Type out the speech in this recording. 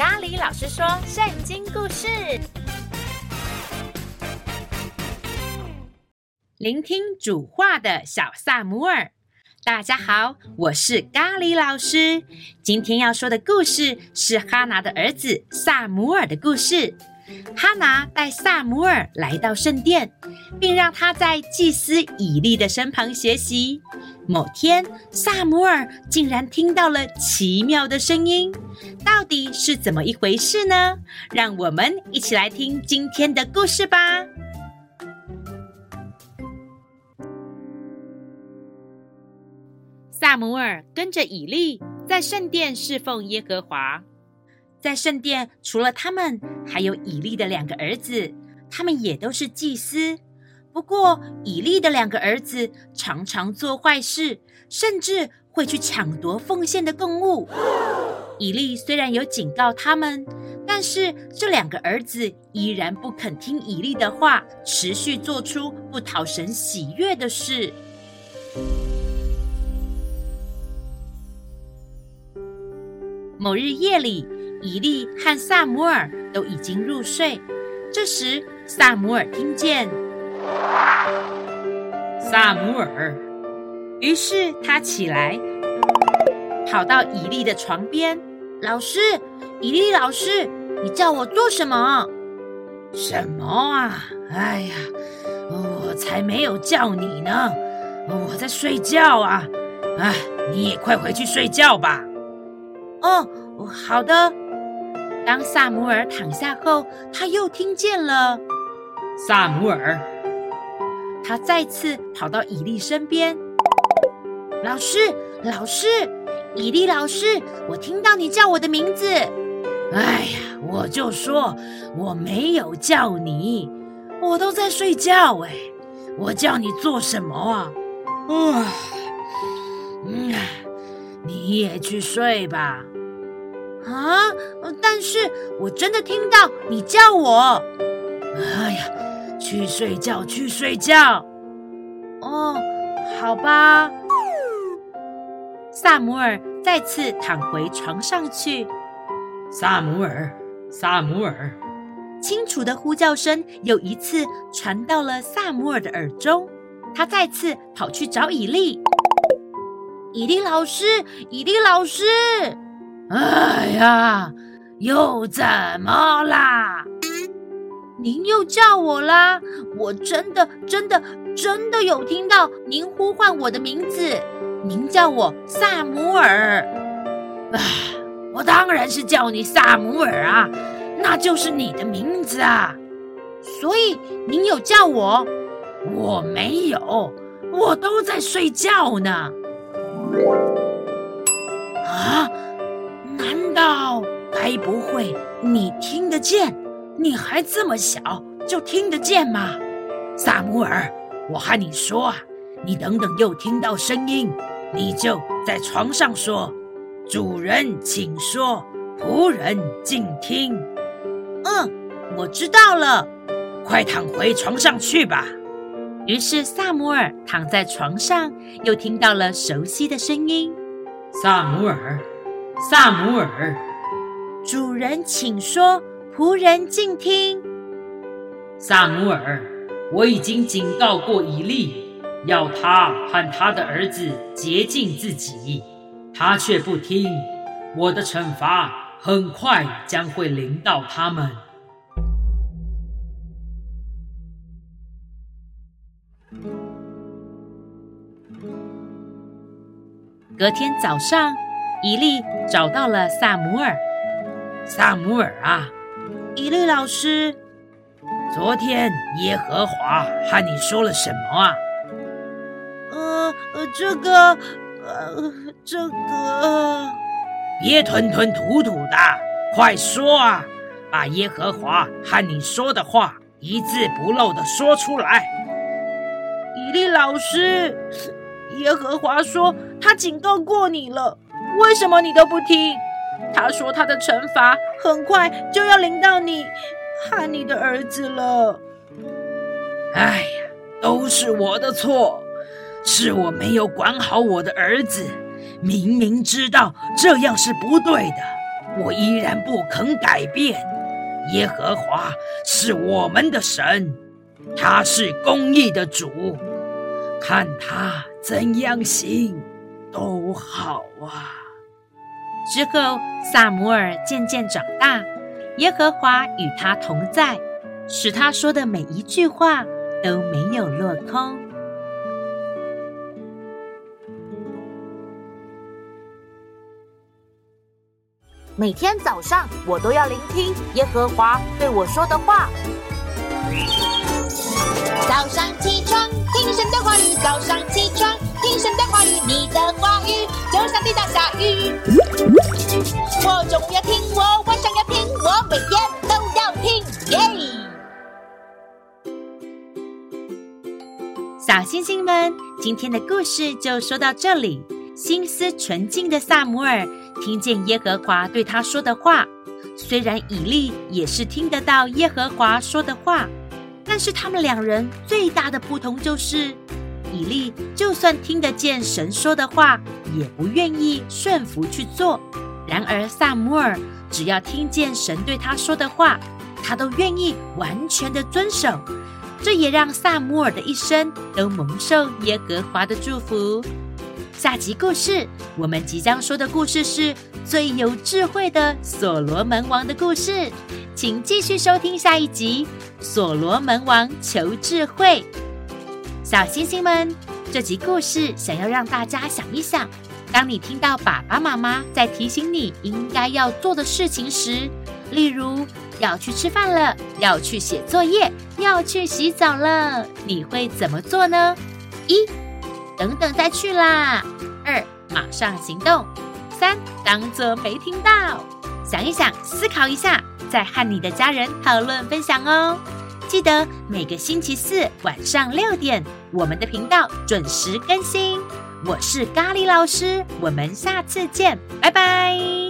咖喱老师说圣经故事，聆听主话的小撒母耳。大家好，我是咖喱老师。今天要说的故事是哈拿的儿子撒母耳的故事。哈拿带撒母耳来到圣殿，并让他在祭司以利的身旁学习。某天，撒母耳竟然听到了奇妙的声音，到底是怎么一回事呢？让我们一起来听今天的故事吧。撒母耳跟着以利在圣殿侍奉耶和华。在圣殿，除了他们，还有以利的两个儿子，他们也都是祭司。不过，以利的两个儿子常常做坏事，甚至会去抢夺奉献的供物。以利虽然有警告他们，但是这两个儿子依然不肯听以利的话，持续做出不讨神喜悦的事。某日夜里，以利和撒母耳都已经入睡，这时撒母耳听见。撒母耳，于是他起来，跑到以利的床边。老师，以利老师，你叫我做什么？什么啊？哎呀，我才没有叫你呢，我在睡觉啊。哎，你也快回去睡觉吧。哦，好的。当萨姆尔躺下后，他又听见了萨姆尔。他再次跑到伊利身边，老师，老师，伊利老师，我听到你叫我的名字。哎呀，我就说我没有叫你，我都在睡觉哎，我叫你做什么啊？啊，嗯，你也去睡吧。啊，但是我真的听到你叫我。哎呀。去睡觉，去睡觉。哦，好吧。萨姆尔再次躺回床上去。萨姆尔，萨姆尔，清楚的呼叫声又一次传到了萨姆尔的耳中。他再次跑去找伊利。伊利老师，伊利老师。哎呀，又怎么啦？您又叫我啦！我真的、真的、真的有听到您呼唤我的名字。您叫我萨姆尔。啊，我当然是叫你萨姆尔啊，那就是你的名字啊。所以您有叫我？我没有，我都在睡觉呢。该不会你听得见？你还这么小，就听得见吗？萨姆尔，我和你说啊，你等等又听到声音，你就在床上说：“主人，请说，仆人静听。”嗯，我知道了，快躺回床上去吧。于是萨姆尔躺在床上，又听到了熟悉的声音：“撒母耳，撒母耳，主人，请说。”仆人静听，萨姆尔，我已经警告过以利，要他和他的儿子洁净自己，他却不听，我的惩罚很快将会临到他们。隔天早上，伊利找到了撒母耳，撒母耳啊。以利老师，昨天耶和华和你说了什么啊？呃呃，这个，呃，这个，别吞吞吐吐的，快说啊！把耶和华和你说的话一字不漏的说出来。以利老师，耶和华说他警告过你了，为什么你都不听？他说：“他的惩罚很快就要临到你和你的儿子了。”哎呀，都是我的错，是我没有管好我的儿子。明明知道这样是不对的，我依然不肯改变。耶和华是我们的神，他是公义的主，看他怎样行都好啊。之后，撒母耳渐渐长大，耶和华与他同在，使他说的每一句话都没有落空。每天早上，我都要聆听耶和华对我说的话。早上起床，听神的话语；早上起床，听神的话语。你的话语就像滴答下雨。今天的故事就说到这里。心思纯净的撒母耳听见耶和华对他说的话，虽然以利也是听得到耶和华说的话，但是他们两人最大的不同就是，以利就算听得见神说的话，也不愿意顺服去做；然而撒母耳只要听见神对他说的话，他都愿意完全的遵守。这也让撒母耳的一生都蒙受耶和华的祝福。下集故事，我们即将说的故事是最有智慧的所罗门王的故事，请继续收听下一集《所罗门王求智慧》。小星星们，这集故事想要让大家想一想：当你听到爸爸妈妈在提醒你应该要做的事情时，例如要去吃饭了，要去写作业，要去洗澡了，你会怎么做呢？一等等再去啦。二，马上行动。三，当作没听到。想一想，思考一下，再和你的家人讨论分享哦。记得每个星期四晚上六点，我们的频道准时更新。我是咖喱老师，我们下次见，拜拜。